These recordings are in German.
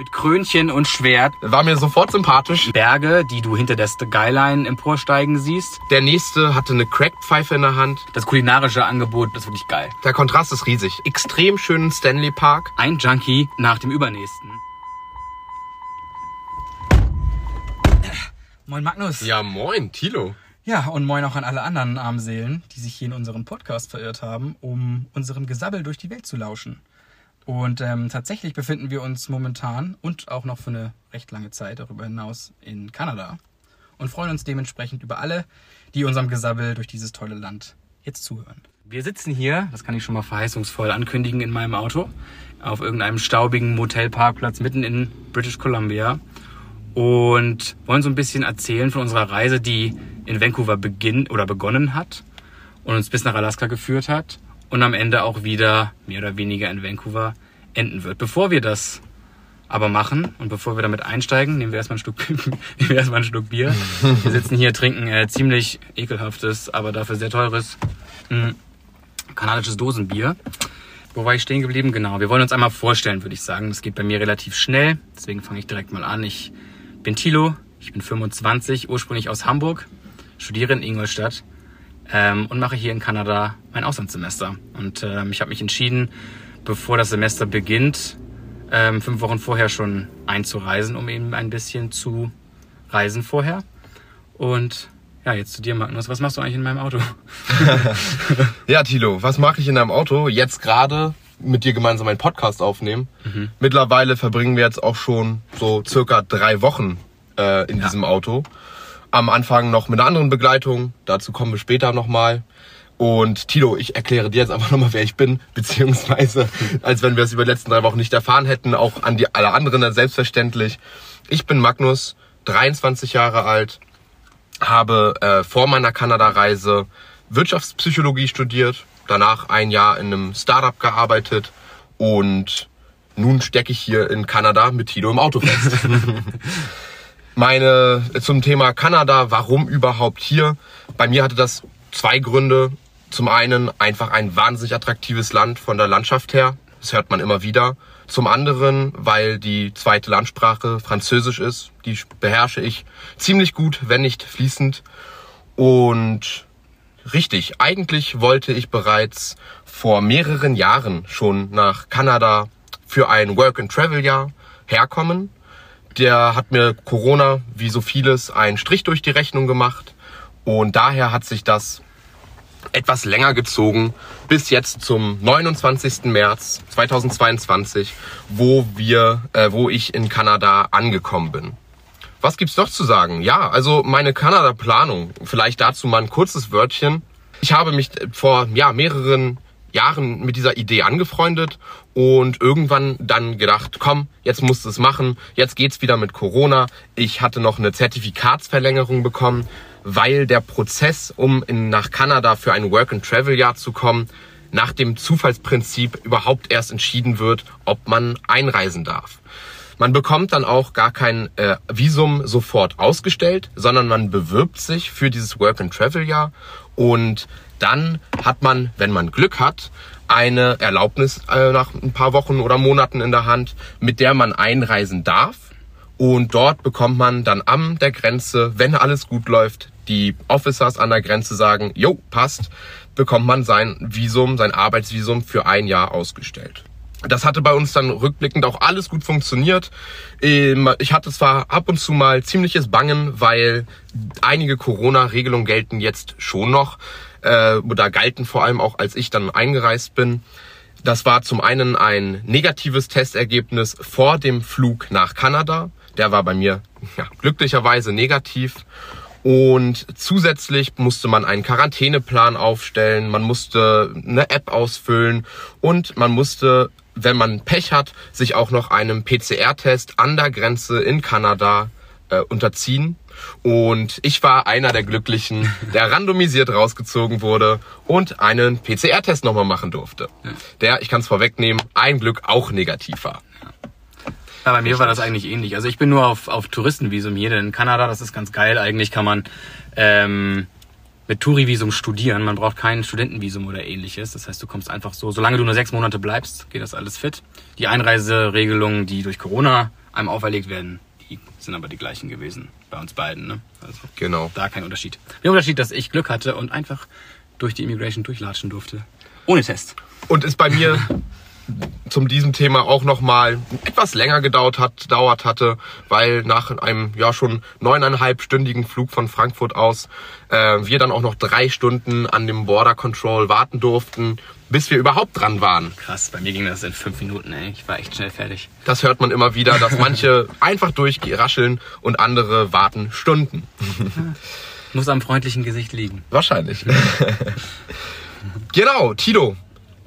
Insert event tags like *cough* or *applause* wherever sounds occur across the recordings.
Mit Krönchen und Schwert. War mir sofort sympathisch. Berge, die du hinter der Skyline emporsteigen siehst. Der nächste hatte eine Crackpfeife in der Hand. Das kulinarische Angebot, das ist wirklich geil. Der Kontrast ist riesig. Extrem schönen Stanley Park. Ein Junkie nach dem übernächsten. Moin Magnus. Ja, moin, Tilo. Ja, und moin auch an alle anderen armen Seelen, die sich hier in unseren Podcast verirrt haben, um unserem Gesabbel durch die Welt zu lauschen. Und ähm, tatsächlich befinden wir uns momentan und auch noch für eine recht lange Zeit darüber hinaus in Kanada und freuen uns dementsprechend über alle, die unserem Gesabbel durch dieses tolle Land jetzt zuhören. Wir sitzen hier, das kann ich schon mal verheißungsvoll ankündigen, in meinem Auto auf irgendeinem staubigen Motelparkplatz mitten in British Columbia und wollen so ein bisschen erzählen von unserer Reise, die in Vancouver beginnt oder begonnen hat und uns bis nach Alaska geführt hat und am Ende auch wieder mehr oder weniger in Vancouver enden wird. Bevor wir das aber machen und bevor wir damit einsteigen, nehmen wir erstmal ein Stück, *laughs* nehmen wir erstmal ein Stück Bier. Wir sitzen hier, trinken äh, ziemlich ekelhaftes, aber dafür sehr teures mh, kanadisches Dosenbier. Wo war ich stehen geblieben? Genau, wir wollen uns einmal vorstellen, würde ich sagen. Das geht bei mir relativ schnell, deswegen fange ich direkt mal an. Ich bin Thilo, ich bin 25, ursprünglich aus Hamburg, studiere in Ingolstadt ähm, und mache hier in Kanada mein Auslandssemester. Und ähm, ich habe mich entschieden, bevor das Semester beginnt, ähm, fünf Wochen vorher schon einzureisen, um eben ein bisschen zu reisen vorher. Und ja, jetzt zu dir, Magnus. Was machst du eigentlich in meinem Auto? *laughs* ja, Tilo, was mache ich in deinem Auto? Jetzt gerade mit dir gemeinsam einen Podcast aufnehmen. Mhm. Mittlerweile verbringen wir jetzt auch schon so circa drei Wochen äh, in ja. diesem Auto. Am Anfang noch mit einer anderen Begleitung, dazu kommen wir später nochmal. Und Tilo, ich erkläre dir jetzt einfach *laughs* nochmal, wer ich bin, beziehungsweise, als wenn wir es über die letzten drei Wochen nicht erfahren hätten, auch an die alle anderen selbstverständlich. Ich bin Magnus, 23 Jahre alt, habe äh, vor meiner Kanada-Reise Wirtschaftspsychologie studiert, danach ein Jahr in einem Startup gearbeitet und nun stecke ich hier in Kanada mit Tilo im Auto fest. *laughs* Meine zum Thema Kanada, warum überhaupt hier? Bei mir hatte das zwei Gründe. Zum einen einfach ein wahnsinnig attraktives Land von der Landschaft her. Das hört man immer wieder. Zum anderen, weil die zweite Landsprache Französisch ist. Die beherrsche ich ziemlich gut, wenn nicht fließend. Und richtig, eigentlich wollte ich bereits vor mehreren Jahren schon nach Kanada für ein Work-and-Travel-Jahr herkommen. Der hat mir Corona, wie so vieles, einen Strich durch die Rechnung gemacht. Und daher hat sich das etwas länger gezogen, bis jetzt zum 29. März 2022, wo wir, äh, wo ich in Kanada angekommen bin. Was gibt's noch zu sagen? Ja, also meine Kanada-Planung. Vielleicht dazu mal ein kurzes Wörtchen. Ich habe mich vor ja mehreren Jahren mit dieser Idee angefreundet und irgendwann dann gedacht, komm, jetzt musst du es machen, jetzt geht's wieder mit Corona. Ich hatte noch eine Zertifikatsverlängerung bekommen weil der Prozess, um in, nach Kanada für ein Work-and-Travel-Jahr zu kommen, nach dem Zufallsprinzip überhaupt erst entschieden wird, ob man einreisen darf. Man bekommt dann auch gar kein äh, Visum sofort ausgestellt, sondern man bewirbt sich für dieses Work-and-Travel-Jahr und dann hat man, wenn man Glück hat, eine Erlaubnis äh, nach ein paar Wochen oder Monaten in der Hand, mit der man einreisen darf und dort bekommt man dann am der Grenze, wenn alles gut läuft, die Officers an der Grenze sagen, jo, passt, bekommt man sein Visum, sein Arbeitsvisum für ein Jahr ausgestellt. Das hatte bei uns dann rückblickend auch alles gut funktioniert. Ähm, ich hatte zwar ab und zu mal ziemliches Bangen, weil einige Corona-Regelungen gelten jetzt schon noch, äh, oder galten vor allem auch, als ich dann eingereist bin. Das war zum einen ein negatives Testergebnis vor dem Flug nach Kanada. Der war bei mir ja, glücklicherweise negativ. Und zusätzlich musste man einen Quarantäneplan aufstellen, man musste eine App ausfüllen und man musste, wenn man Pech hat, sich auch noch einem PCR-Test an der Grenze in Kanada äh, unterziehen. Und ich war einer der Glücklichen, *laughs* der randomisiert rausgezogen wurde und einen PCR-Test nochmal machen durfte. Der, ich kann es vorwegnehmen, ein Glück auch negativ war. Ja, bei mir war das eigentlich ähnlich. Also ich bin nur auf, auf Touristenvisum hier, denn in Kanada, das ist ganz geil. Eigentlich kann man ähm, mit Tourivisum studieren. Man braucht kein Studentenvisum oder ähnliches. Das heißt, du kommst einfach so, solange du nur sechs Monate bleibst, geht das alles fit. Die Einreiseregelungen, die durch Corona einem auferlegt werden, die sind aber die gleichen gewesen bei uns beiden. Ne? Also Genau. da kein Unterschied. Der Unterschied, dass ich Glück hatte und einfach durch die Immigration durchlatschen durfte. Ohne Test. Und ist bei mir *laughs* zum diesem Thema auch nochmal etwas länger gedauert hat, dauert hatte, weil nach einem ja schon neuneinhalbstündigen Flug von Frankfurt aus äh, wir dann auch noch drei Stunden an dem Border Control warten durften, bis wir überhaupt dran waren. Krass, bei mir ging das in fünf Minuten, ey. Ich war echt schnell fertig. Das hört man immer wieder, dass manche *laughs* einfach durchrascheln und andere warten Stunden. Muss am freundlichen Gesicht liegen. Wahrscheinlich. *laughs* genau, Tito.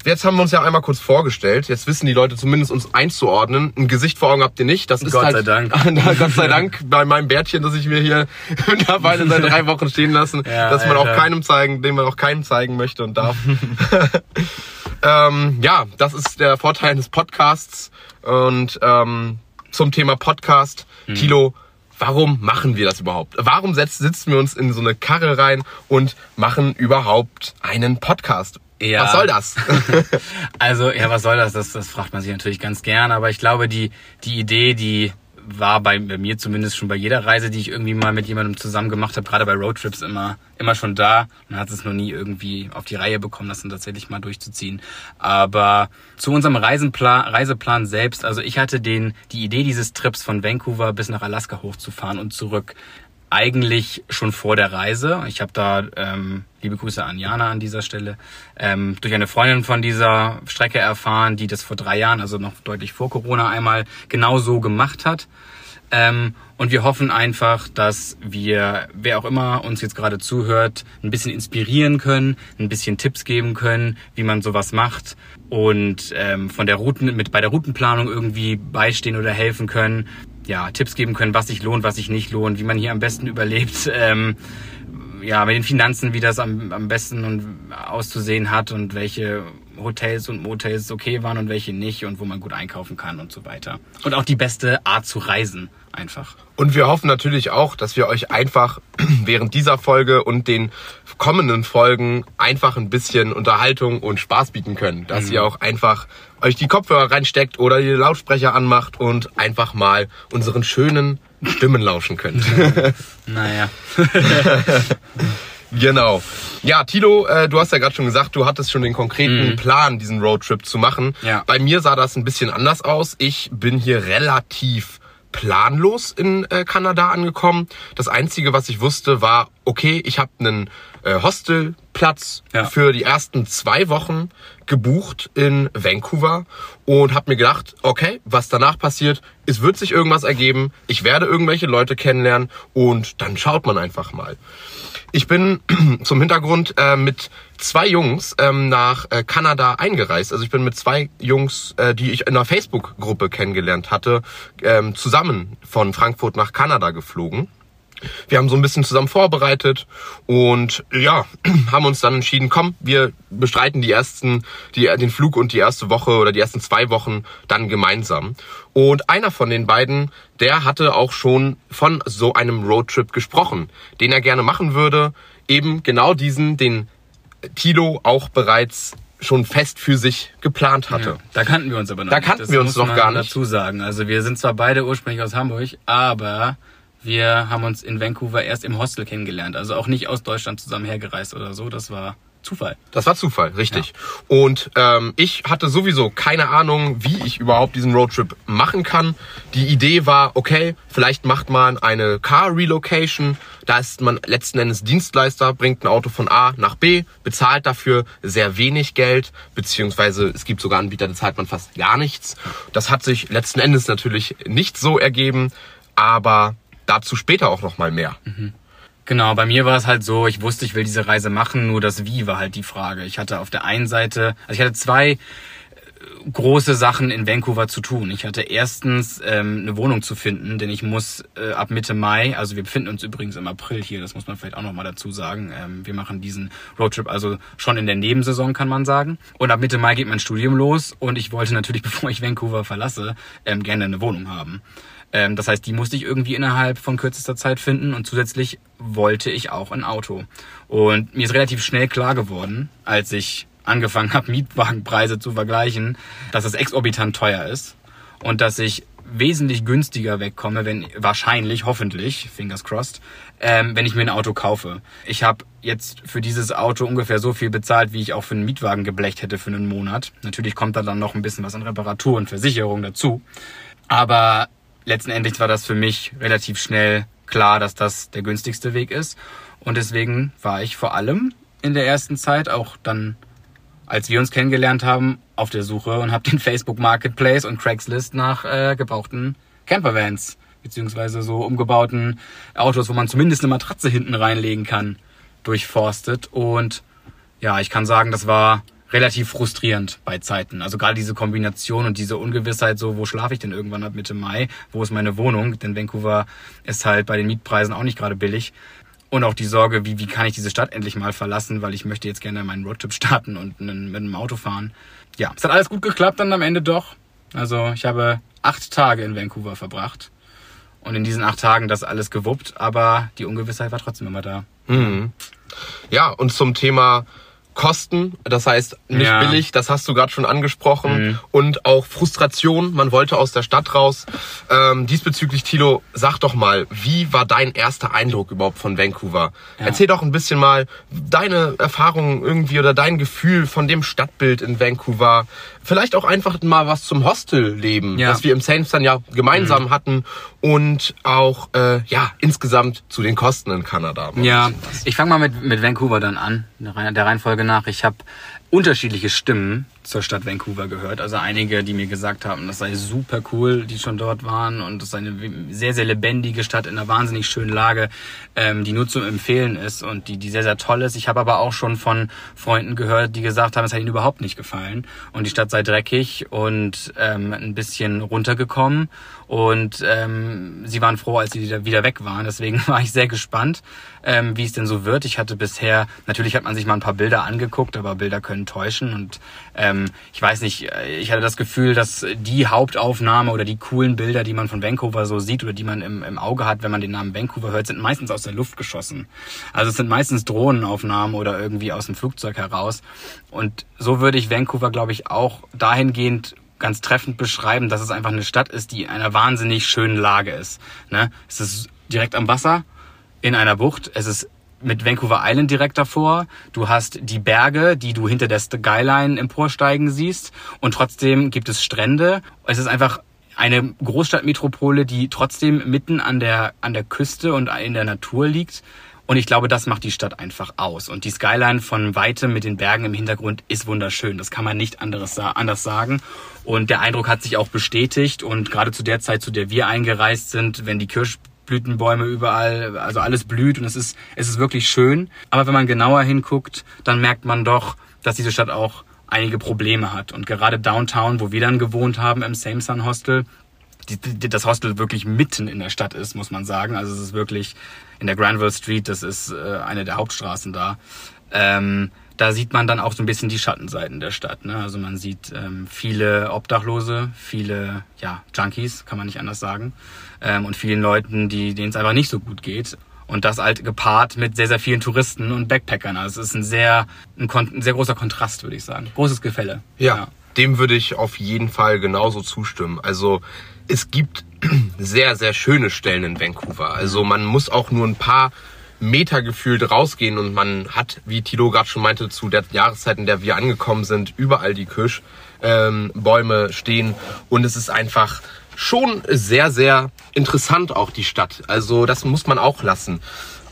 Jetzt haben wir uns ja einmal kurz vorgestellt. Jetzt wissen die Leute zumindest uns einzuordnen. Ein Gesicht vor Augen habt ihr nicht. Das ist Gott halt, sei Dank. *laughs* Gott sei Dank bei meinem Bärtchen, das ich mir hier *laughs* mittlerweile seit drei Wochen stehen lassen, Ja, dass man auch keinem zeigen, den man auch keinem zeigen möchte und darf. *laughs* ähm, ja, das ist der Vorteil eines Podcasts. Und ähm, zum Thema Podcast, Hm. Tilo, warum machen wir das überhaupt? Warum setz, sitzen wir uns in so eine Karre rein und machen überhaupt einen Podcast? Ja. Was soll das? *laughs* Also, ja, was soll das? das? Das fragt man sich natürlich ganz gern. Aber ich glaube, die, die Idee, die war bei, bei mir zumindest schon bei jeder Reise, die ich irgendwie mal mit jemandem zusammen gemacht habe, gerade bei Roadtrips immer, immer schon da. Man hat es noch nie irgendwie auf die Reihe bekommen, das dann tatsächlich mal durchzuziehen. Aber zu unserem Reisenplan, Reiseplan selbst, also ich hatte den, die Idee dieses Trips von Vancouver bis nach Alaska hochzufahren und zurück eigentlich schon vor der Reise. Ich habe da ähm, liebe Grüße an Jana an dieser Stelle ähm, durch eine Freundin von dieser Strecke erfahren, die das vor drei Jahren, also noch deutlich vor Corona, einmal genau so gemacht hat. Ähm, und wir hoffen einfach, dass wir, wer auch immer uns jetzt gerade zuhört, ein bisschen inspirieren können, ein bisschen Tipps geben können, wie man sowas macht und ähm, von der Routen mit bei der Routenplanung irgendwie beistehen oder helfen können. Ja, Tipps geben können, was sich lohnt, was sich nicht lohnt, wie man hier am besten überlebt. *laughs* Ähm, ja, mit den Finanzen, wie das am, am besten und auszusehen hat und welche Hotels und Motels okay waren und welche nicht und wo man gut einkaufen kann und so weiter. Und auch die beste Art zu reisen, einfach. Und wir hoffen natürlich auch, dass wir euch einfach *clears throat* während dieser Folge und den kommenden Folgen einfach ein bisschen Unterhaltung und Spaß bieten können. Dass ihr auch einfach euch die Kopfhörer reinsteckt oder die Lautsprecher anmacht und einfach mal unseren schönen Stimmen lauschen könnt. *laughs* Naja. *laughs* Genau. Ja, Tilo, äh, du hast ja gerade schon gesagt, du hattest schon den konkreten Plan, diesen Roadtrip zu machen. Ja. Bei mir sah das ein bisschen anders aus. Ich bin hier relativ planlos in äh, Kanada angekommen. Das Einzige, was ich wusste, war, okay, ich habe einen äh, Hostelplatz Ja. für die ersten zwei Wochen gebucht in Vancouver und habe mir gedacht, okay, was danach passiert, es wird sich irgendwas ergeben, ich werde irgendwelche Leute kennenlernen und dann schaut man einfach mal. Ich bin *clears throat* zum Hintergrund äh, mit zwei Jungs ähm, nach äh, Kanada eingereist. Also ich bin mit zwei Jungs, äh, die ich in einer Facebook-Gruppe kennengelernt hatte, ähm, zusammen von Frankfurt nach Kanada geflogen. Wir haben so ein bisschen zusammen vorbereitet und ja, *clears throat* haben uns dann entschieden, komm, wir bestreiten die ersten, die, den Flug und die erste Woche oder die ersten zwei Wochen dann gemeinsam. Und einer von den beiden, der hatte auch schon von so einem Roadtrip gesprochen, den er gerne machen würde. Eben genau diesen, den Tilo auch bereits schon fest für sich geplant hatte. Ja, da kannten wir uns aber noch Da nicht. kannten das wir uns noch gar nicht. dazu sagen. Also wir sind zwar beide ursprünglich aus Hamburg, aber wir haben uns in Vancouver erst im Hostel kennengelernt. Also auch nicht aus Deutschland zusammen hergereist oder so. Das war Zufall. Das war Zufall, richtig. Und ähm, ich hatte sowieso keine Ahnung, wie ich überhaupt diesen Roadtrip machen kann. Die Idee war, okay, vielleicht macht man eine Car Relocation. Da ist man letzten Endes Dienstleister, bringt ein Auto von A nach B, bezahlt dafür sehr wenig Geld, beziehungsweise es gibt sogar Anbieter, da zahlt man fast gar nichts. Das hat sich letzten Endes natürlich nicht so ergeben, aber dazu später auch noch mal mehr. Genau, bei mir war es halt so, ich wusste, ich will diese Reise machen, nur das Wie war halt die Frage. Ich hatte auf der einen Seite, also ich hatte zwei äh, große Sachen in Vancouver zu tun. Ich hatte erstens ähm, eine Wohnung zu finden, denn ich muss äh, ab Mitte Mai, also wir befinden uns übrigens im April hier, das muss man vielleicht auch nochmal dazu sagen. Ähm, wir machen diesen Roadtrip also schon in der Nebensaison, kann man sagen. Und ab Mitte Mai geht mein Studium los und ich wollte natürlich, *laughs* bevor ich Vancouver verlasse, ähm, gerne eine Wohnung haben. Ähm, das heißt, die musste ich irgendwie innerhalb von kürzester Zeit finden und zusätzlich wollte ich auch ein Auto. Und mir ist relativ schnell klar geworden, als ich angefangen habe, *laughs* Mietwagenpreise zu vergleichen, dass es exorbitant teuer ist und dass ich wesentlich günstiger wegkomme, wenn wahrscheinlich, hoffentlich, fingers crossed, ähm, wenn ich mir ein Auto kaufe. Ich habe jetzt für dieses Auto ungefähr so viel bezahlt, wie ich auch für einen Mietwagen geblecht hätte für einen Monat. Natürlich kommt da dann noch ein bisschen was an Reparatur und Versicherung dazu. Aber letzten Endes war das für mich relativ schnell klar, dass das der günstigste Weg ist. Und deswegen war ich vor allem in der ersten Zeit auch dann, als wir uns kennengelernt haben, auf der Suche und habe den *laughs* Facebook Marketplace und Craigslist nach äh, gebrauchten Campervans beziehungsweise so umgebauten Autos, wo man zumindest eine Matratze hinten reinlegen kann, durchforstet. Und ja, ich kann sagen, das war relativ frustrierend bei Zeiten. Also gerade diese Kombination und diese Ungewissheit, so wo schlafe ich denn irgendwann ab Mitte Mai, wo ist meine Wohnung? Denn Vancouver ist halt bei den Mietpreisen auch nicht gerade billig. Und auch die Sorge, wie, wie kann ich diese Stadt endlich mal verlassen, weil ich möchte jetzt gerne meinen Roadtrip *laughs* starten und mit einem Auto fahren. Ja, es hat alles gut geklappt dann am Ende doch. Also ich habe acht Tage in Vancouver verbracht und in diesen acht Tagen das alles gewuppt, aber die Ungewissheit war trotzdem immer da. Mhm. Ja, und zum Thema Kosten, das heißt nicht ja. billig, das hast du gerade schon angesprochen, mhm. und auch Frustration, man wollte aus der Stadt raus. Ähm, diesbezüglich, Tilo, sag doch mal, wie war dein erster Eindruck überhaupt von Vancouver? Ja. Erzähl doch ein bisschen mal deine Erfahrungen irgendwie oder dein Gefühl von dem Stadtbild in Vancouver. Vielleicht auch einfach mal was zum Hostelleben, ja. das wir im Saints dann ja gemeinsam mhm. hatten und auch äh, ja insgesamt zu den Kosten in Kanada. Ja, ich fange mal mit, mit Vancouver dann an, der Reihenfolge nach. Ich habe unterschiedliche Stimmen zur Stadt Vancouver gehört. Also einige, die mir gesagt haben, das sei super cool, die schon dort waren und es sei eine sehr, sehr lebendige Stadt in einer wahnsinnig schönen Lage, ähm, die nur zu empfehlen ist und die, die sehr, sehr toll ist. Ich habe aber auch schon von Freunden gehört, die gesagt haben, es hat ihnen überhaupt nicht gefallen und die Stadt sei dreckig und ähm, ein bisschen runtergekommen und ähm, sie waren froh, als sie wieder, weg waren. Deswegen *laughs* war ich sehr gespannt, ähm, wie es denn so wird. Ich hatte bisher, natürlich hat man sich mal ein paar Bilder angeguckt, aber Bilder können täuschen und ähm, ich weiß nicht, äh, ich hatte das Gefühl, dass die Hauptaufnahme oder die coolen Bilder, die man von Vancouver so sieht oder die man im, im Auge hat, wenn man den Namen Vancouver hört, sind meistens aus der Luft geschossen. Also es sind meistens Drohnenaufnahmen oder irgendwie aus dem Flugzeug heraus. Und so würde ich Vancouver, glaube ich, auch dahingehend ganz treffend beschreiben, dass es einfach eine Stadt ist, die in einer wahnsinnig schönen Lage ist. Ne? Es ist direkt am Wasser, in einer Bucht. Es ist mit Vancouver Island direkt davor. Du hast die Berge, die du hinter der Skyline emporsteigen siehst. Und trotzdem gibt es Strände. Es ist einfach eine Großstadtmetropole, die trotzdem mitten an der, an der Küste und in der Natur liegt. Und ich glaube, das macht die Stadt einfach aus. Und die Skyline von weitem mit den Bergen im Hintergrund ist wunderschön. Das kann man nicht anderes, anders sagen. Und der Eindruck hat sich auch bestätigt. Und gerade zu der Zeit, zu der wir eingereist sind, wenn die Kirsch Blütenbäume überall, also alles blüht und es ist, es ist wirklich schön. Aber wenn man genauer hinguckt, dann merkt man doch, dass diese Stadt auch einige Probleme hat. Und gerade Downtown, wo wir dann gewohnt haben im Same Sun Hostel, die, die, das Hostel wirklich mitten in der Stadt ist, muss man sagen. Also es ist wirklich in der Granville Street, das ist äh, eine der Hauptstraßen da. Ähm, da sieht man dann auch so ein bisschen die Schattenseiten der Stadt. Ne? Also man sieht ähm, viele Obdachlose, viele ja, Junkies, kann man nicht anders sagen, ähm, und vielen Leuten, die denen es einfach nicht so gut geht. Und das halt gepaart mit sehr, sehr vielen Touristen und Backpackern. Also es ist ein sehr, ein, ein sehr großer Kontrast, würde ich sagen. Großes Gefälle. Ja, ja, dem würde ich auf jeden Fall genauso zustimmen. Also es gibt *clears throat* sehr, sehr schöne Stellen in Vancouver. Also man muss auch nur ein paar Meter gefühlt rausgehen und man hat, wie Tilo gerade schon meinte, zu der Jahreszeit, in der wir angekommen sind, überall die Kirschbäume ähm, stehen und es ist einfach schon sehr, sehr interessant auch die Stadt. Also das muss man auch lassen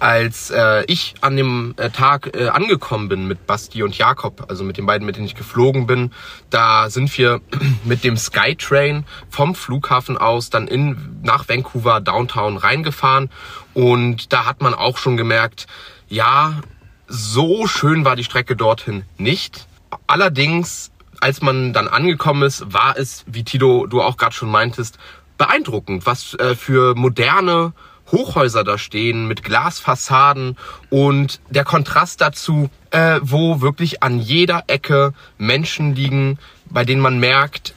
als äh, ich an dem äh, Tag äh, angekommen bin mit Basti und Jakob, also mit den beiden, mit denen ich geflogen bin, da sind wir *clears throat* mit dem Skytrain vom Flughafen aus dann in nach Vancouver Downtown reingefahren und da hat man auch schon gemerkt, ja, so schön war die Strecke dorthin nicht. Allerdings, als man dann angekommen ist, war es, wie Tito du auch gerade schon meintest, beeindruckend, was äh, für moderne Hochhäuser da stehen mit Glasfassaden und der Kontrast dazu, äh, wo wirklich an jeder Ecke Menschen liegen, bei denen man merkt,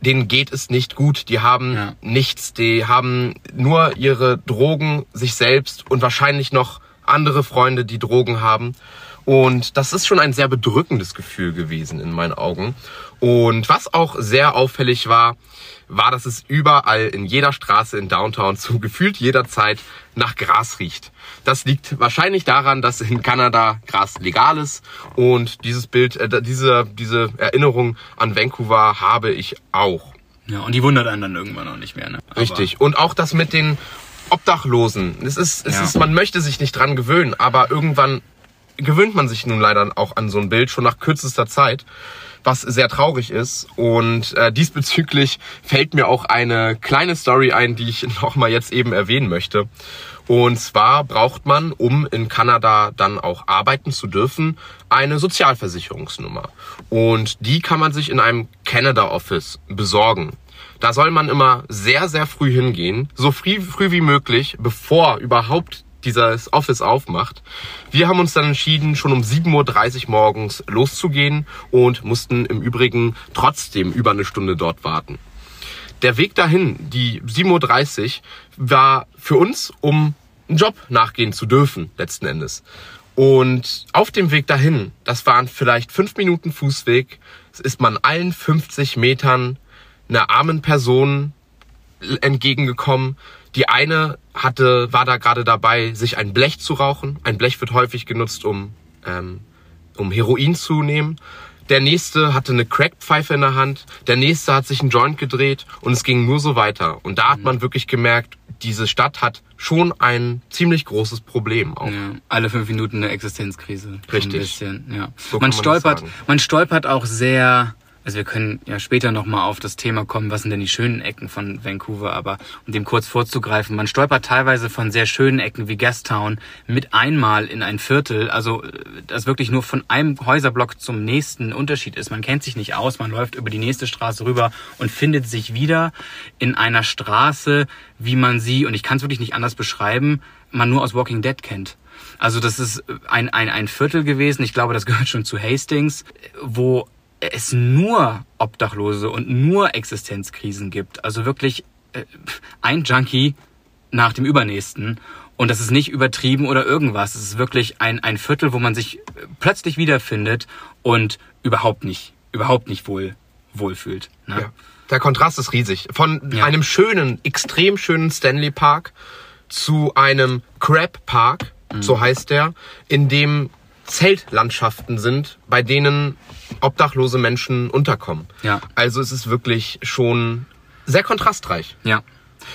denen geht es nicht gut, die haben ja. nichts, die haben nur ihre Drogen, sich selbst und wahrscheinlich noch andere Freunde, die Drogen haben. Und das ist schon ein sehr bedrückendes Gefühl gewesen in meinen Augen. Und was auch sehr auffällig war, war, dass es überall in jeder Straße in Downtown zu gefühlt jeder Zeit nach Gras riecht. Das liegt wahrscheinlich daran, dass in Kanada Gras legal ist und dieses Bild, äh, diese, diese Erinnerung an Vancouver habe ich auch. Ja, und die wundert einen dann irgendwann auch nicht mehr. Ne? Aber Richtig. Und auch das mit den Obdachlosen. Es ist, es ja. ist, man möchte sich nicht dran gewöhnen, aber irgendwann gewöhnt man sich nun leider auch an so ein Bild schon nach kürzester Zeit was sehr traurig ist. Und äh, diesbezüglich fällt mir auch eine kleine Story ein, die ich *laughs* noch mal jetzt eben erwähnen möchte. Und zwar braucht man, um in Kanada dann auch arbeiten zu dürfen, eine Sozialversicherungsnummer. Und die kann man sich in einem Canada Office besorgen. Da soll man immer sehr, sehr früh hingehen, so früh, früh wie möglich, bevor überhaupt dieses Office aufmacht. Wir haben uns dann entschieden, schon um 7.30 Uhr morgens loszugehen und mussten im Übrigen trotzdem über eine Stunde dort warten. Der Weg dahin, die 7.30 Uhr, war für uns, um einen Job nachgehen zu dürfen, letzten Endes. Und auf dem Weg dahin, das waren vielleicht fünf Minuten Fußweg, ist man allen 50 Metern einer armen Person entgegengekommen, die eine hatte, war da gerade dabei, sich ein Blech zu rauchen. Ein Blech wird häufig genutzt, um, ähm, um Heroin zu nehmen. Der nächste hatte eine Crackpfeife in der Hand. Der nächste hat sich einen Joint gedreht und es ging nur so weiter. Und da hat mhm. man wirklich gemerkt, diese Stadt hat schon ein ziemlich großes Problem auch. Ja, alle fünf Minuten eine Existenzkrise. Richtig. Ein bisschen, ja. So man stolpert, man stolpert auch sehr also wir können ja später nochmal auf das Thema kommen, was sind denn die schönen Ecken von Vancouver, aber um dem kurz vorzugreifen, man stolpert teilweise von sehr schönen Ecken wie Gastown mit einmal in ein Viertel, also äh, das wirklich nur von einem Häuserblock zum nächsten Unterschied ist. Man kennt sich nicht aus, man läuft über die nächste Straße rüber und findet sich wieder in einer Straße, wie man sie, und ich kann es wirklich nicht anders beschreiben, man nur aus Walking Dead kennt. Also das ist ein, ein, ein Viertel gewesen, ich glaube, das gehört schon zu Hastings, wo es nur Obdachlose und nur Existenzkrisen gibt. Also wirklich äh, ein Junkie nach dem übernächsten. Und das ist nicht übertrieben oder irgendwas. Es ist wirklich ein, ein Viertel, wo man sich äh, plötzlich wiederfindet und überhaupt nicht, überhaupt nicht wohl, wohlfühlt. Ne? Ja. Der Kontrast ist riesig. Von ja. einem schönen, extrem schönen Stanley Park zu einem Crab Park, mhm. so heißt der, in dem Zeltlandschaften sind, bei denen obdachlose Menschen unterkommen. Ja. Also es ist wirklich schon sehr kontrastreich. Ja.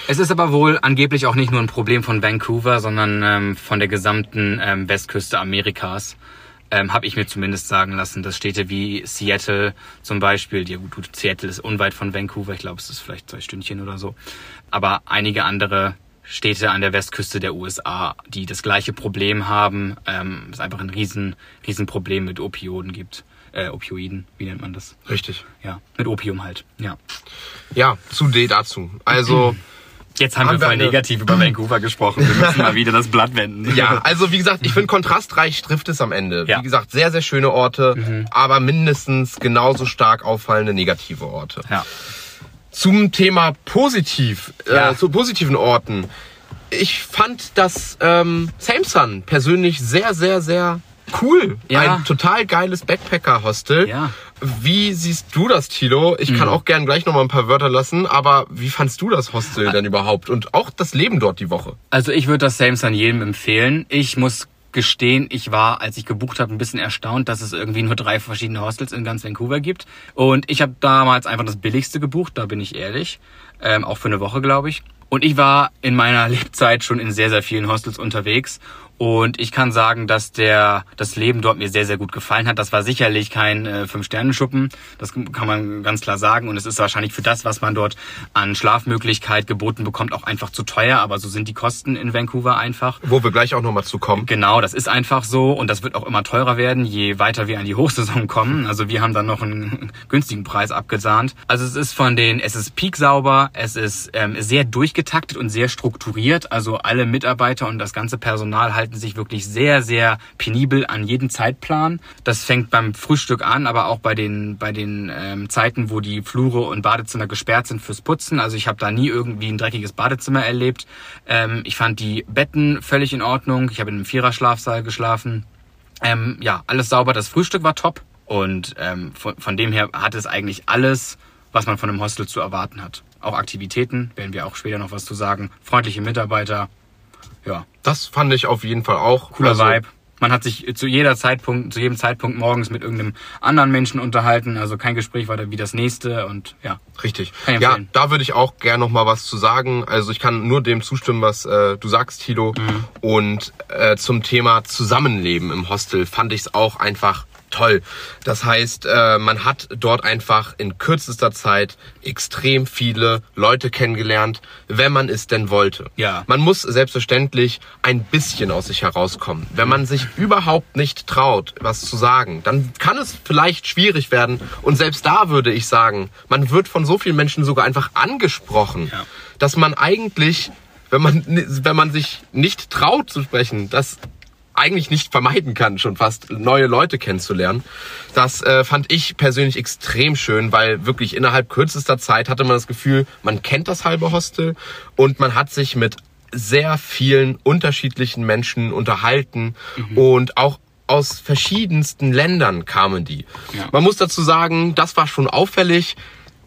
Es ist aber wohl angeblich auch nicht nur ein Problem von Vancouver, sondern ähm, von der gesamten ähm, Westküste Amerikas. Ähm, Habe ich mir zumindest sagen lassen, dass Städte wie Seattle zum Beispiel, ja gut, Seattle ist unweit von Vancouver, ich glaube, es ist vielleicht zwei Stündchen oder so, aber einige andere Städte an der Westküste der USA, die das gleiche Problem haben, ähm, es einfach ein riesen, riesen Problem mit Opioiden gibt. Äh, Opioiden, wie nennt man das? Richtig. Ja, mit Opium halt, ja. Ja, zu D dazu. Also... *clears throat* Jetzt haben, haben wir voll eine... negativ über Vancouver gesprochen. Wir müssen mal wieder das Blatt wenden. *laughs* Ja, also wie gesagt, ich finde kontrastreich trifft es am Ende. Ja. Wie gesagt, sehr, sehr schöne Orte, mhm. aber mindestens genauso stark auffallende negative Orte. Ja. Zum Thema positiv, äh, ja. äh, zu positiven Orten. Ich fand das ähm, Samson persönlich sehr, sehr, sehr cool. Ja. Ein total geiles Backpacker-Hostel. Ja. Wie siehst du das, Tilo? Ich mhm. kann auch gern gleich noch mal ein paar Wörter lassen, aber wie fandst du das Hostel denn überhaupt und auch das Leben dort die Woche? Also ich würde das Samson jedem empfehlen. Ich muss gestehen, ich war, als ich gebucht habe, ein bisschen erstaunt, dass es irgendwie nur drei verschiedene Hostels in ganz Vancouver gibt. Und ich habe damals einfach das billigste gebucht, da bin ich ehrlich. Ähm, auch für eine Woche, glaube ich. Und ich war in meiner *laughs* Lebzeit schon in sehr, sehr vielen Hostels unterwegs und ich kann sagen, dass der, das Leben dort mir sehr, sehr gut gefallen hat. Das war sicherlich kein äh, Fünf-Sterne-Schuppen. Das kann man ganz klar sagen. Und es ist wahrscheinlich für das, was man dort an Schlafmöglichkeit geboten bekommt, auch einfach zu teuer. Aber so sind die Kosten in Vancouver einfach. Wo wir gleich auch nochmal zu kommen. Genau, das ist einfach so. Und das wird auch immer teurer werden, je weiter wir an die Hochsaison kommen. Also wir haben dann noch einen *laughs* günstigen Preis abgesahnt. Also es ist von den, es ist peak sauber, es ist ähm, sehr durchgetaktet und sehr strukturiert. Also alle Mitarbeiter und das ganze Personal halten halten sich wirklich sehr, sehr penibel an jeden Zeitplan. Das fängt beim Frühstück an, aber auch bei den, bei den ähm, Zeiten, wo die Flure und Badezimmer gesperrt sind fürs Putzen. Also ich habe da nie irgendwie ein dreckiges Badezimmer erlebt. Ähm, ich fand die Betten völlig in Ordnung. Ich habe in einem Viererschlafsaal geschlafen. Ähm, ja, alles sauber. Das Frühstück war top. Und ähm, von, von dem her hat es eigentlich alles, was man von einem Hostel zu erwarten hat. Auch Aktivitäten, werden wir auch später noch was zu sagen. Freundliche Mitarbeiter. Ja, Das fand ich auf jeden Fall auch. cooler Also, Vibe. Man hat sich zu jeder Zeitpunkt, zu jedem Zeitpunkt morgens mit irgendeinem anderen Menschen unterhalten. Also kein Gespräch weiter wie das nächste und ja. Richtig. Ja, da würde ich auch gerne noch mal was zu sagen. Also ich kann nur dem zustimmen, was äh, du sagst, Tilo. Mhm. Und äh, zum Thema Zusammenleben im Hostel fand ich es auch einfach toll. Das heißt, äh, man hat dort einfach in kürzester Zeit extrem viele Leute kennengelernt, wenn man es denn wollte. Ja. Man muss selbstverständlich ein bisschen aus sich herauskommen. Wenn man sich überhaupt nicht traut, was zu sagen, dann kann es vielleicht schwierig werden. Und selbst da würde ich sagen, man wird von so vielen Menschen sogar einfach angesprochen, Ja. dass man eigentlich, wenn man, wenn man sich nicht traut zu sprechen, das eigentlich nicht vermeiden kann, schon fast neue Leute kennenzulernen. Das äh, fand ich persönlich extrem schön, weil wirklich innerhalb kürzester Zeit hatte man das Gefühl, man kennt das halbe Hostel und man hat sich mit sehr vielen unterschiedlichen Menschen unterhalten und auch aus verschiedensten Ländern kamen die. Ja. Man muss dazu sagen, das war schon auffällig.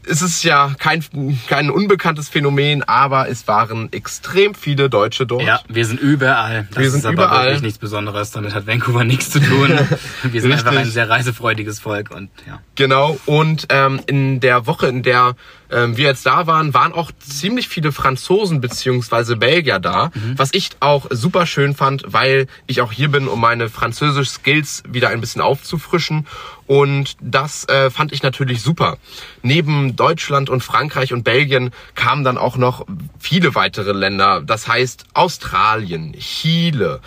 Es ist ja kein, kein unbekanntes Phänomen, aber es waren extrem viele Deutsche dort. Ja, wir sind überall. Das Wir sind ist aber überall. wirklich nichts Besonderes. Damit hat Vancouver nichts zu tun. *laughs* Wir sind einfach ein sehr reisefreudiges Volk und ja. Genau, und ähm, in der Woche, in der ähm, wir jetzt da waren, waren auch ziemlich viele Franzosen beziehungsweise Belgier da, was ich auch super schön fand, weil ich auch hier bin, um meine Französisch-Skills wieder ein bisschen aufzufrischen. Und das äh, fand ich natürlich super. Neben Deutschland und Frankreich und Belgien kamen dann auch noch viele weitere Länder. Das heißt Australien, Chile,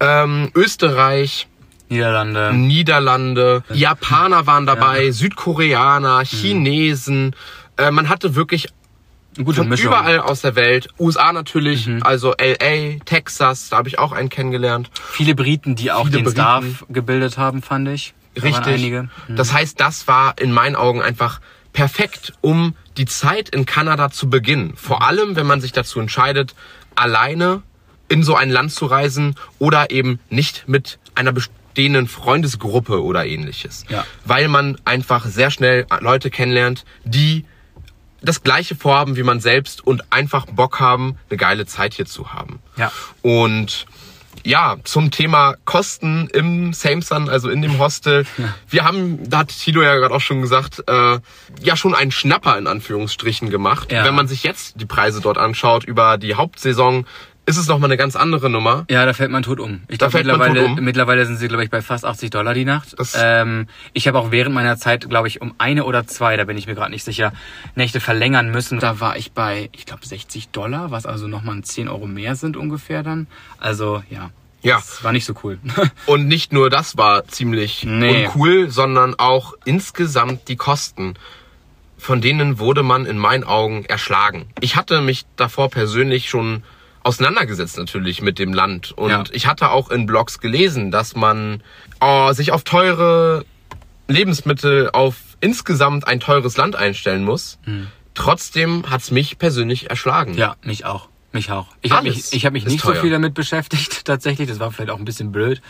ähm, Österreich, Niederlande. Niederlande, Japaner waren dabei, Südkoreaner, Chinesen. Äh, man hatte wirklich gute von Mischung. überall aus der Welt. USA natürlich, also LA, Texas, da habe ich auch einen kennengelernt. Viele Briten, die auch Viele den Briten. Staff gebildet haben, fand ich. Richtig. Mhm. Das heißt, das war in meinen Augen einfach perfekt, um die Zeit in Kanada zu beginnen. Vor allem, wenn man sich dazu entscheidet, alleine in so ein Land zu reisen oder eben nicht mit einer bestehenden Freundesgruppe oder ähnliches. Ja. Weil man einfach sehr schnell Leute kennenlernt, die das gleiche vorhaben wie man selbst und einfach Bock haben, eine geile Zeit hier zu haben. Ja. Und ja, zum Thema Kosten im Same Sun, also in dem Hostel. Wir haben, da hat Tilo ja gerade auch schon gesagt, äh, ja schon einen Schnapper in Anführungsstrichen gemacht. Ja. Wenn man sich jetzt die Preise dort anschaut über die Hauptsaison, ist es nochmal eine ganz andere Nummer. Ja, da fällt man tot um. Ich glaube, mittlerweile, um. mittlerweile sind sie, glaube ich, bei fast 80 Dollar die Nacht. Ähm, ich habe auch während meiner Zeit, glaube ich, um eine oder zwei, da bin ich mir gerade nicht sicher, Nächte verlängern müssen. Da war ich bei, ich glaube, 60 Dollar, was also nochmal 10 Euro mehr sind ungefähr dann. Also, ja. Ja. Das war nicht so cool. *laughs* Und nicht nur das war ziemlich Nee. uncool, sondern auch insgesamt die Kosten. Von denen wurde man in meinen Augen erschlagen. Ich hatte mich davor persönlich schon auseinandergesetzt natürlich mit dem Land. Und Ja. ich hatte auch in Blogs gelesen, dass man oh, sich auf teure Lebensmittel, auf insgesamt ein teures Land einstellen muss. Trotzdem hat's mich persönlich erschlagen. Hm. Ja, mich auch. Mich auch. Ich habe mich, ich hab mich nicht so teuer. viel damit beschäftigt, *laughs* tatsächlich. Das war vielleicht auch ein bisschen blöd.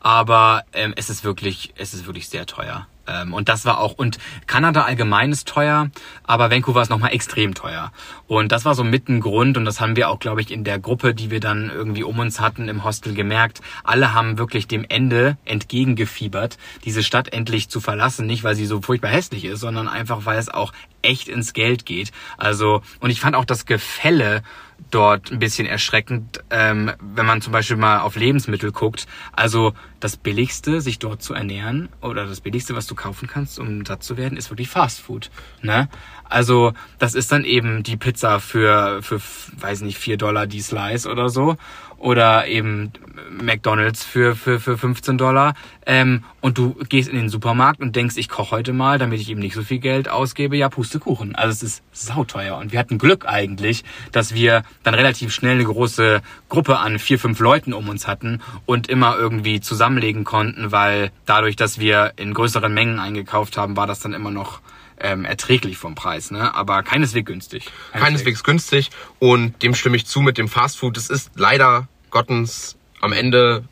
Aber ähm, es ist wirklich, es ist wirklich sehr teuer. Ähm, und das war auch, und Kanada allgemein ist teuer, aber Vancouver ist nochmal extrem teuer. Und das war so mit ein Grund, und das haben wir auch, glaube ich, in der Gruppe, die wir dann irgendwie um uns hatten im Hostel gemerkt. Alle haben wirklich dem Ende entgegengefiebert, diese Stadt endlich zu verlassen. Nicht, weil sie so furchtbar hässlich ist, sondern einfach, weil es auch echt ins Geld geht. Also, und ich fand auch das Gefälle dort ein bisschen erschreckend, ähm, wenn man zum Beispiel mal auf Lebensmittel guckt. Also das Billigste, sich dort zu ernähren oder das Billigste, was du kaufen kannst, um satt zu werden, ist wirklich Fast Food. Ne? Also das ist dann eben die Pizza für, für weiß nicht, 4 Dollar die Slice oder so. Oder eben McDonalds für, für, für 15 Dollar. Ähm, und du gehst in den Supermarkt und denkst, ich koche heute mal, damit ich eben nicht so viel Geld ausgebe. Ja, Pustekuchen. Also es ist sauteuer. Und wir hatten Glück eigentlich, dass wir dann relativ schnell eine große Gruppe an vier, fünf Leuten um uns hatten und immer irgendwie zusammenlegen konnten, weil dadurch, dass wir in größeren Mengen eingekauft haben, war das dann immer noch ähm, erträglich vom Preis, ne? Aber keineswegs günstig. Keineswegs günstig und dem stimme ich zu mit dem Fastfood. Es ist leider Gottens am Ende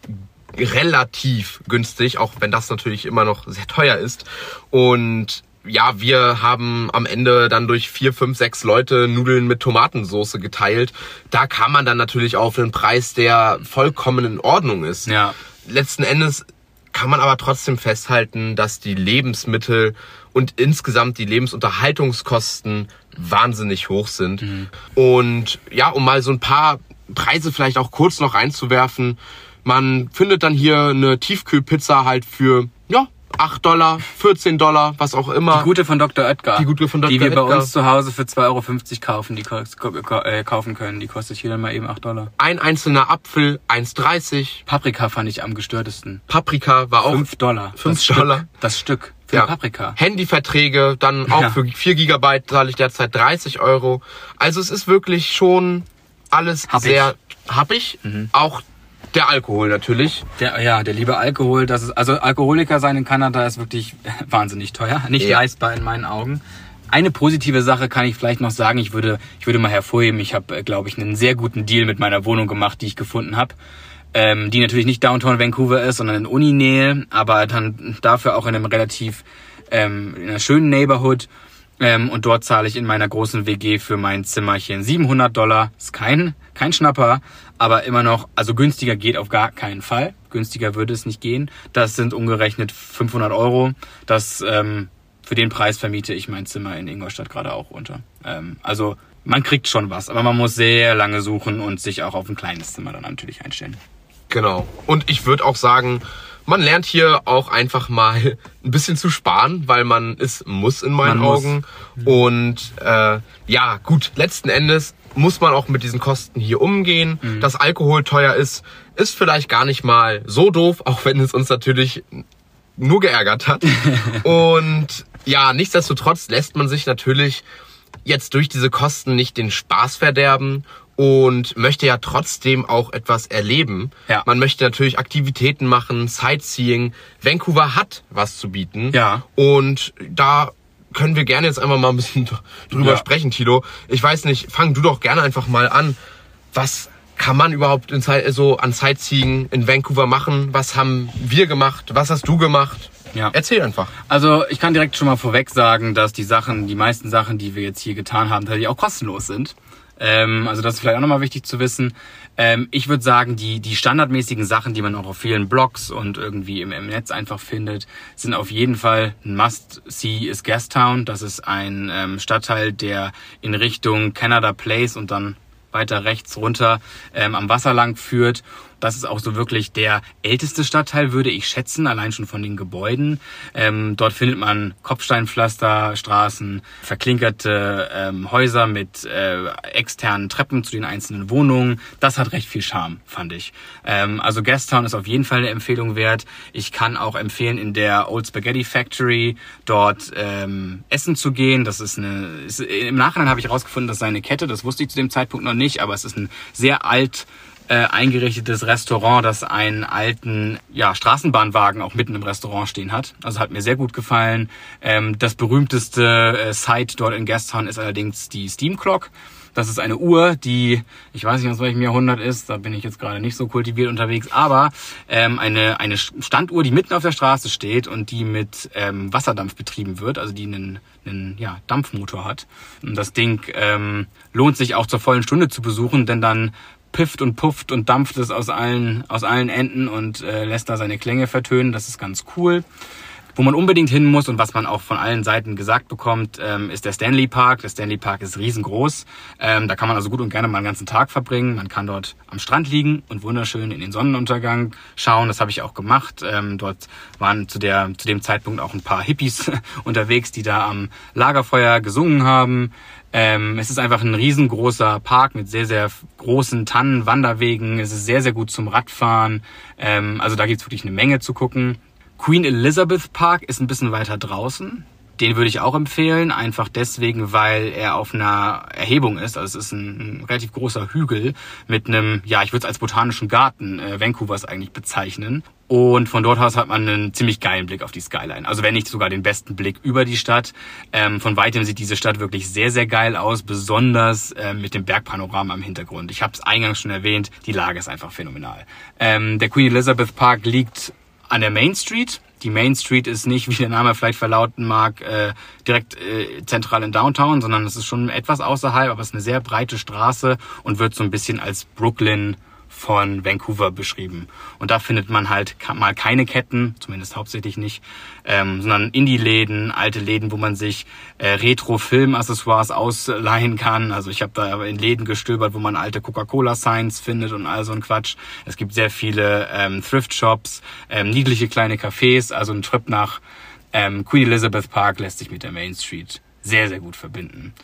relativ günstig, auch wenn das natürlich immer noch sehr teuer ist. Und ja, wir haben am Ende dann durch vier, fünf, sechs Leute Nudeln mit Tomatensauce geteilt. Da kam man dann natürlich auf einen Preis, der vollkommen in Ordnung ist. Ja. Letzten Endes kann man aber trotzdem festhalten, dass die Lebensmittel und insgesamt die Lebensunterhaltungskosten wahnsinnig hoch sind. Mhm. Und ja, um mal so ein paar Preise vielleicht auch kurz noch reinzuwerfen, man findet dann hier eine Tiefkühlpizza halt für 8 Dollar, 14 Dollar, was auch immer. Die gute von Dr. Oetker. Die gute von Dr. Die wir Oetker. bei uns zu Hause für 2,50 Euro kaufen, die äh, kaufen können. Die kostet hier dann mal eben 8 Dollar. Ein einzelner Apfel, 1,30. Paprika fand ich am gestörtesten. Paprika war auch 5 Dollar. 5 das Dollar. Stück, das Stück für Ja. Paprika. Handyverträge, dann auch Ja. für 4 Gigabyte zahle ich derzeit 30 Euro. Also es ist wirklich schon alles Happig. sehr happig. Auch der Alkohol natürlich. Der, ja, der liebe Alkohol, das ist, also Alkoholiker sein in Kanada ist wirklich *laughs* wahnsinnig teuer. Nicht Ja. leistbar in meinen Augen. Eine positive Sache kann ich vielleicht noch sagen. Ich würde, ich würde mal hervorheben, ich habe, glaube ich, einen sehr guten Deal mit meiner Wohnung gemacht, die ich gefunden habe. Ähm, die natürlich nicht Downtown Vancouver ist, sondern in Uninähe, aber dann dafür auch in einem relativ, ähm, in einer schönen Neighborhood. Ähm, und dort zahle ich in meiner großen WG für mein Zimmerchen 700 Dollar. Ist kein, kein Schnapper, aber immer noch, also günstiger geht auf gar keinen Fall. Günstiger würde es nicht gehen. Das sind umgerechnet 500 Euro. Das, ähm, für den Preis vermiete ich mein Zimmer in Ingolstadt gerade auch unter. Ähm, also man kriegt schon was, aber man muss sehr lange suchen und sich auch auf ein kleines Zimmer dann natürlich einstellen. Genau. Und ich würde auch sagen, man lernt hier auch einfach mal ein bisschen zu sparen, weil man es muss in meinen Man muss. Augen. Und äh, ja, gut, letzten Endes muss man auch mit diesen Kosten hier umgehen. Dass Alkohol teuer ist, ist vielleicht gar nicht mal so doof, auch wenn es uns natürlich nur geärgert hat. *laughs* Und ja, nichtsdestotrotz lässt man sich natürlich jetzt durch diese Kosten nicht den Spaß verderben und möchte ja trotzdem auch etwas erleben. Ja. Man möchte natürlich Aktivitäten machen, Sightseeing. Vancouver hat was zu bieten. Ja. Und da können wir gerne jetzt einfach mal ein bisschen *laughs* drüber Ja. sprechen, Tilo. Ich weiß nicht, fang du doch gerne einfach mal an. Was kann man überhaupt in, so an Sightseeing in Vancouver machen? Was haben wir gemacht? Was hast du gemacht? Ja. Erzähl einfach. Also ich kann direkt schon mal vorweg sagen, dass die Sachen, die meisten Sachen, die wir jetzt hier getan haben, tatsächlich auch kostenlos sind. Ähm, also das ist vielleicht auch nochmal wichtig zu wissen. Ähm, ich würde sagen, die, die standardmäßigen Sachen, die man auch auf vielen Blogs und irgendwie im, im Netz einfach findet, sind auf jeden Fall ein Must-See ist Gastown. Das ist ein ähm, Stadtteil, der in Richtung Canada Place und dann weiter rechts runter ähm, am Wasser lang führt. Das ist auch so wirklich der älteste Stadtteil, würde ich schätzen, allein schon von den Gebäuden. Ähm, dort findet man Kopfsteinpflaster, Straßen, verklinkerte ähm, Häuser mit äh, externen Treppen zu den einzelnen Wohnungen. Das hat recht viel Charme, fand ich. Ähm, also Gastown ist auf jeden Fall eine Empfehlung wert. Ich kann auch empfehlen, in der Old Spaghetti Factory dort ähm, essen zu gehen. Das ist eine. Ist, Im Nachhinein habe ich herausgefunden, das sei eine Kette. Das wusste ich zu dem Zeitpunkt noch nicht, aber es ist ein sehr alt äh, eingerichtetes Restaurant, das einen alten ja, Straßenbahnwagen auch mitten im Restaurant stehen hat. Also hat mir sehr gut gefallen. Ähm, das berühmteste äh, Site dort in Gastown ist allerdings die Steam Clock. Das ist eine Uhr, die, ich weiß nicht aus welchem Jahrhundert ist, da bin ich jetzt gerade nicht so kultiviert unterwegs, aber ähm, eine, eine Standuhr, die mitten auf der Straße steht und die mit ähm, Wasserdampf betrieben wird, also die einen, einen ja, Dampfmotor hat. Und das Ding ähm, lohnt sich auch zur vollen Stunde zu besuchen, denn dann pifft und pufft und dampft es aus allen, aus allen Enden und äh, lässt da seine Klänge vertönen. Das ist ganz cool. Wo man unbedingt hin muss und was man auch von allen Seiten gesagt bekommt, ähm, ist der Stanley Park. Der Stanley Park ist riesengroß. Ähm, da kann man also gut und gerne mal einen ganzen Tag verbringen. Man kann dort am Strand liegen und wunderschön in den Sonnenuntergang schauen. Das habe ich auch gemacht. Ähm, dort waren zu, der, zu dem Zeitpunkt auch ein paar Hippies *laughs* unterwegs, die da am Lagerfeuer gesungen haben. Ähm, es ist einfach ein riesengroßer Park mit sehr, sehr großen Tannen, Wanderwegen. Es ist sehr, sehr gut zum Radfahren. Ähm, also da gibt's wirklich eine Menge zu gucken. Queen Elizabeth Park ist ein bisschen weiter draußen. Den würde ich auch empfehlen, einfach deswegen, weil er auf einer Erhebung ist. Also es ist ein, ein relativ großer Hügel mit einem, ja, ich würde es als botanischen Garten äh, Vancouvers eigentlich bezeichnen. Und von dort aus hat man einen ziemlich geilen Blick auf die Skyline. Also wenn nicht sogar den besten Blick über die Stadt. Ähm, von weitem sieht diese Stadt wirklich sehr, sehr geil aus, besonders äh, mit dem Bergpanorama im Hintergrund. Ich habe es eingangs schon erwähnt, die Lage ist einfach phänomenal. Ähm, der Queen Elizabeth Park liegt an der Main Street. Die Main Street ist nicht, wie der Name vielleicht verlauten mag, äh, direkt äh, zentral in Downtown, sondern es ist schon etwas außerhalb, aber es ist eine sehr breite Straße und wird so ein bisschen als Brooklyn von Vancouver beschrieben. Und da findet man halt mal keine Ketten, zumindest hauptsächlich nicht, ähm, sondern Indie-Läden, alte Läden, wo man sich äh, Retro-Film-Accessoires ausleihen kann. Also ich habe da in Läden gestöbert, wo man alte Coca-Cola-Signs findet und all so ein Quatsch. Es gibt sehr viele ähm, Thrift-Shops, ähm, niedliche kleine Cafés. Also ein Trip nach ähm, Queen Elizabeth Park lässt sich mit der Main Street sehr, sehr gut verbinden.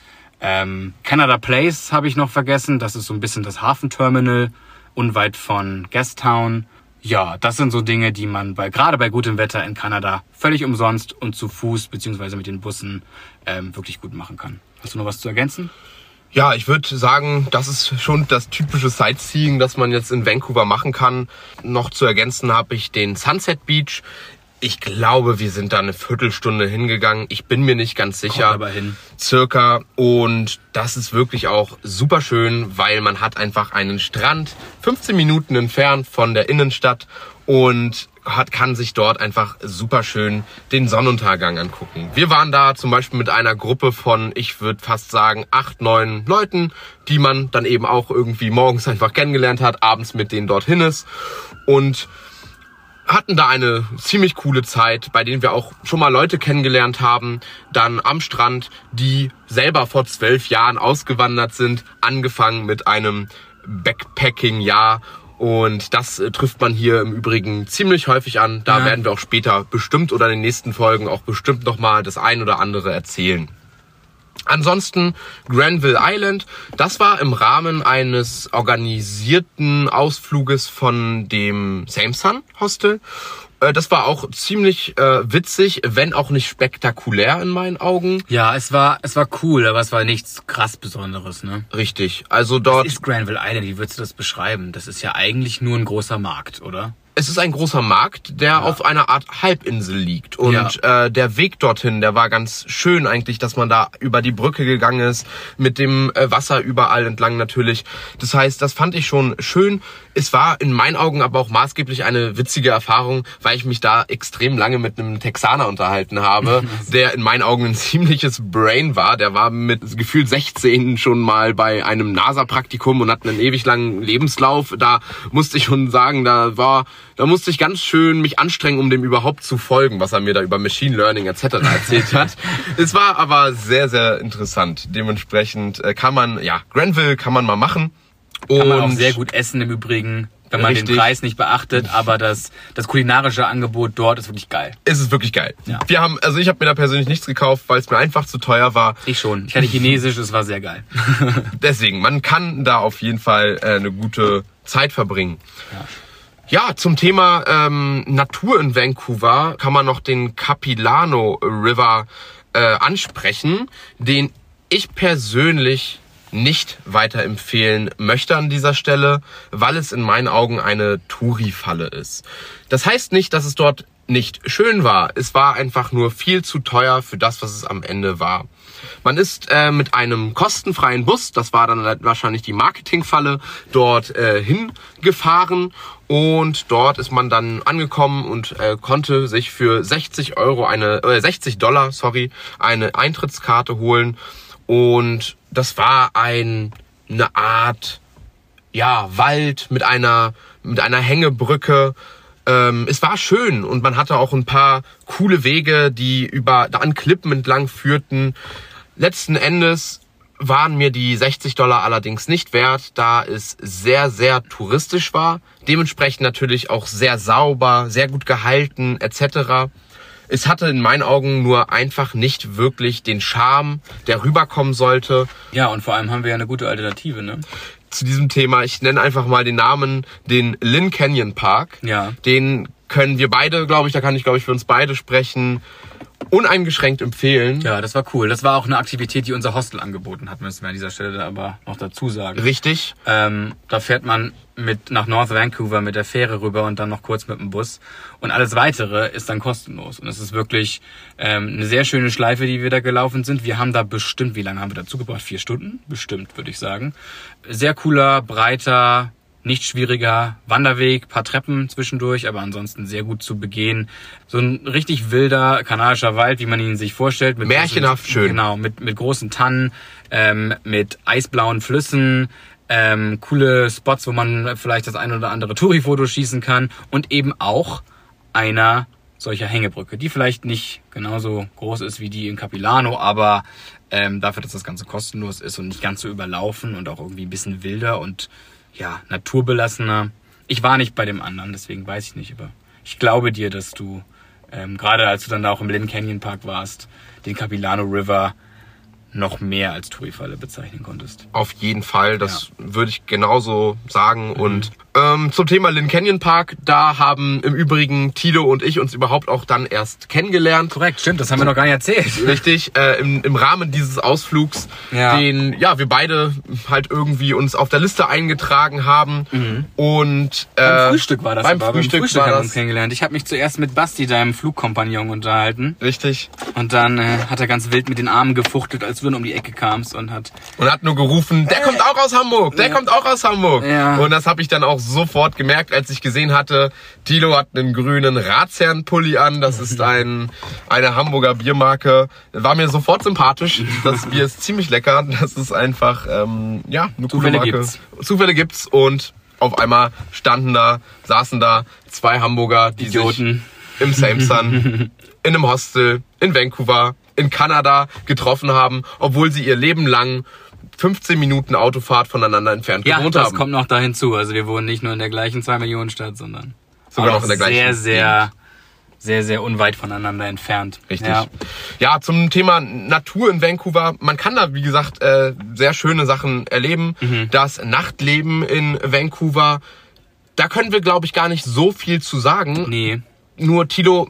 Ähm, Canada Place habe ich noch vergessen. Das ist so ein bisschen das Hafenterminal unweit von Gastown. Ja, das sind so Dinge, die man bei, gerade bei gutem Wetter in Kanada völlig umsonst und zu Fuß beziehungsweise mit den Bussen ähm, wirklich gut machen kann. Hast du noch was zu ergänzen? Ja, ich würde sagen, das ist schon das typische Sightseeing, das man jetzt in Vancouver machen kann. Noch zu ergänzen habe ich den Sunset Beach ich glaube, wir sind da eine Viertelstunde hingegangen. Ich bin mir nicht ganz sicher. Kommt aber hin. Circa. Und das ist wirklich auch super schön, weil man hat einfach einen Strand 15 Minuten entfernt von der Innenstadt und hat, kann sich dort einfach super schön den Sonnenuntergang angucken. Wir waren da zum Beispiel mit einer Gruppe von, ich würde fast sagen, acht, neun Leuten, die man dann eben auch irgendwie morgens *laughs* einfach kennengelernt hat, abends mit denen dorthin ist. Und hatten da eine ziemlich coole Zeit, bei denen wir auch schon mal Leute kennengelernt haben, dann am Strand, die selber vor zwölf Jahren ausgewandert sind, angefangen mit einem Backpacking-Jahr und das äh, trifft man hier im Übrigen ziemlich häufig an. Da ja. werden wir auch später bestimmt oder in den nächsten Folgen auch bestimmt nochmal das ein oder andere erzählen. Ansonsten Granville Island, das war im Rahmen eines organisierten Ausfluges von dem Same Sun Hostel. Äh, das war auch ziemlich äh, witzig, wenn auch nicht spektakulär in meinen Augen. Ja, es war es war cool, aber es war nichts krass Besonderes, ne? Richtig. Also dort. Was ist Granville Island? Wie würdest du das beschreiben? Das ist ja eigentlich nur ein großer Markt, oder? Es ist ein großer Markt, der ja. auf einer Art Halbinsel liegt. Und ja. äh, der Weg dorthin, der war ganz schön eigentlich, dass man da über die Brücke gegangen ist, mit dem äh, Wasser überall entlang natürlich. Das heißt, das fand ich schon schön. Es war in meinen Augen aber auch maßgeblich eine witzige Erfahrung, weil ich mich da extrem lange mit einem Texaner unterhalten habe, *laughs* der in meinen Augen ein *laughs* ziemliches Brain war. Der war mit gefühlt 16 schon mal bei einem NASA-Praktikum und hat einen ewig langen Lebenslauf. Da musste ich schon sagen, da war da musste ich ganz schön mich anstrengen, um dem überhaupt zu folgen, was er mir da über Machine Learning etc. erzählt hat. *laughs* es war aber sehr, sehr interessant. Dementsprechend äh, kann man, ja, Granville kann man mal machen. Kann man auch sehr gut essen im Übrigen wenn man Richtig. den Preis nicht beachtet, aber das, das kulinarische Angebot dort ist wirklich geil. Es ist wirklich geil. Ja. Wir haben, also ich habe mir da persönlich nichts gekauft, weil es mir einfach zu teuer war. Ich schon. Ich hatte Chinesisch, es war sehr geil. *laughs* Deswegen, man kann da auf jeden Fall äh, eine gute Zeit verbringen. Ja. Ja, zum Thema ähm, Natur in Vancouver kann man noch den Capilano River äh, ansprechen, den ich persönlich nicht weiterempfehlen möchte an dieser Stelle, weil es in meinen Augen eine Touri-Falle ist. Das heißt nicht, dass es dort nicht schön war. Es war einfach nur viel zu teuer für das, was es am Ende war. Man ist äh, mit einem kostenfreien Bus, das war dann wahrscheinlich die Marketingfalle, dort äh, hingefahren. Und dort ist man dann angekommen und äh, konnte sich für 60 Euro eine, äh, 60 Dollar, sorry, eine Eintrittskarte holen. Und das war ein, eine Art, ja, Wald mit einer, mit einer Hängebrücke, ähm, es war schön und man hatte auch ein paar coole Wege, die über an Klippen entlang führten. Letzten Endes waren mir die 60 Dollar allerdings nicht wert, da es sehr, sehr touristisch war. Dementsprechend natürlich auch sehr sauber, sehr gut gehalten etc. Es hatte in meinen Augen nur einfach nicht wirklich den Charme, der rüberkommen sollte. Ja, und vor allem haben wir ja eine gute Alternative, ne? Zu diesem Thema, ich nenne einfach mal den Namen, den Lynn Canyon Park. Ja. Den können wir beide, glaube ich, da kann ich, glaube ich, für uns beide sprechen, uneingeschränkt empfehlen. Ja, das war cool. Das war auch eine Aktivität, die unser Hostel angeboten hat, müssen wir an dieser Stelle aber noch dazu sagen. Richtig. Ähm, da fährt man mit nach North Vancouver mit der Fähre rüber und dann noch kurz mit dem Bus. Und alles weitere ist dann kostenlos. Und es ist wirklich ähm, eine sehr schöne Schleife, die wir da gelaufen sind. Wir haben da bestimmt, wie lange haben wir dazu gebracht? Vier Stunden? Bestimmt, würde ich sagen. Sehr cooler, breiter, nicht schwieriger Wanderweg, paar Treppen zwischendurch, aber ansonsten sehr gut zu begehen. So ein richtig wilder kanadischer Wald, wie man ihn sich vorstellt. Mit Märchenhaft großen, schön. Genau, mit, mit großen Tannen, ähm, mit eisblauen Flüssen, ähm, coole Spots, wo man vielleicht das ein oder andere Touri-Foto schießen kann und eben auch einer solcher Hängebrücke, die vielleicht nicht genauso groß ist wie die in Capilano, aber ähm, dafür, dass das Ganze kostenlos ist und nicht ganz so überlaufen und auch irgendwie ein bisschen wilder und ja, naturbelassener. Ich war nicht bei dem anderen, deswegen weiß ich nicht, aber ich glaube dir, dass du, ähm, gerade als du dann da auch im Lynn Canyon Park warst, den Capilano River noch mehr als Tourifalle bezeichnen konntest. Auf jeden Fall, das würde ich genauso sagen. Und ähm, zum Thema Lynn Canyon Park, da haben im Übrigen Tilo und ich uns überhaupt auch dann erst kennengelernt. Korrekt, stimmt, das haben wir noch gar nicht erzählt. Richtig, äh, im, im Rahmen dieses Ausflugs, Ja. den ja wir beide halt irgendwie uns auf der Liste eingetragen haben. Und äh, Beim Frühstück war das Beim aber. Frühstück, Frühstück war haben wir uns kennengelernt. Ich habe mich zuerst mit Basti, deinem Flugkompagnon, unterhalten. Richtig. Und dann äh, hat er ganz wild mit den Armen gefuchtelt, als du dann um die Ecke kamst und hat Und hat nur gerufen, der kommt auch aus Hamburg, der Ja. kommt auch aus Hamburg. Ja. Und das habe ich dann auch sofort gemerkt, als ich gesehen hatte, Tilo hat einen grünen Ratsherrenpulli an. Das ist *laughs* ein, eine Hamburger Biermarke. War mir sofort sympathisch. Das Bier ist ziemlich lecker. Das ist einfach, ähm, ja, eine coole Zufälle Marke. gibt's. Zufälle gibt's und auf einmal standen da, saßen da zwei Hamburger, die Idioten. sich im Same Sun, *laughs* in einem Hostel, in Vancouver, in Kanada getroffen haben, obwohl sie ihr Leben lang 15 Minuten Autofahrt voneinander entfernt Ja, gewohnt das haben. kommt noch da hinzu. Also wir wohnen nicht nur in der gleichen 2 Millionen Stadt, sondern Sogar noch in der gleichen sehr, sehr, sehr, sehr unweit voneinander entfernt. Richtig. Ja. Ja. zum Thema Natur in Vancouver. Man kann da, wie gesagt, äh, sehr schöne Sachen erleben. Mhm. Das Nachtleben in Vancouver, da können wir, glaube ich, gar nicht so viel zu sagen. Nee. Nur, Tilo,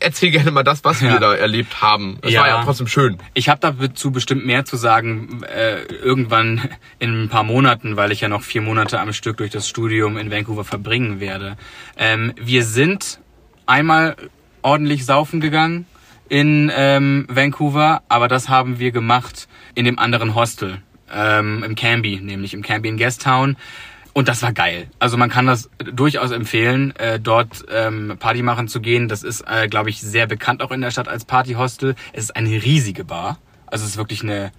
erzähl gerne mal das, was Ja. wir da erlebt haben. Es Ja. war ja trotzdem schön. Ich habe dazu bestimmt mehr zu sagen äh, irgendwann in ein paar Monaten, weil ich ja noch vier Monate am Stück durch das Studium in Vancouver verbringen werde. Ähm, wir sind einmal ordentlich saufen gegangen in ähm, Vancouver, aber das haben wir gemacht in dem anderen Hostel, ähm, im Canby, nämlich im Canby in Guesttown. Und das war geil. Also man kann das durchaus empfehlen, äh, dort ähm, Party machen zu gehen. Das ist, äh, glaube ich, sehr bekannt auch in der Stadt als Partyhostel. Es ist eine riesige Bar. Also es ist wirklich eine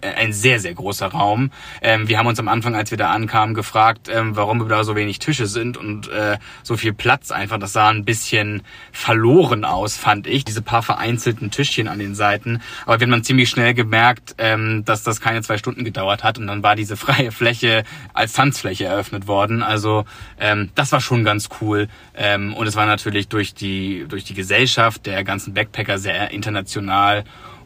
ein sehr, sehr großer Raum. Ähm, wir haben uns am Anfang, als wir da ankamen, gefragt, ähm, warum da so wenig Tische sind und äh, so viel Platz einfach. Das sah ein bisschen verloren aus, fand ich. Diese paar vereinzelten Tischchen an den Seiten. Aber wir haben dann ziemlich schnell gemerkt, ähm, dass das keine zwei Stunden gedauert hat. Und dann war diese *laughs* freie Fläche als Tanzfläche eröffnet worden. Also ähm, das war schon ganz cool. Ähm, und es war natürlich durch die, durch die Gesellschaft der ganzen Backpacker sehr international.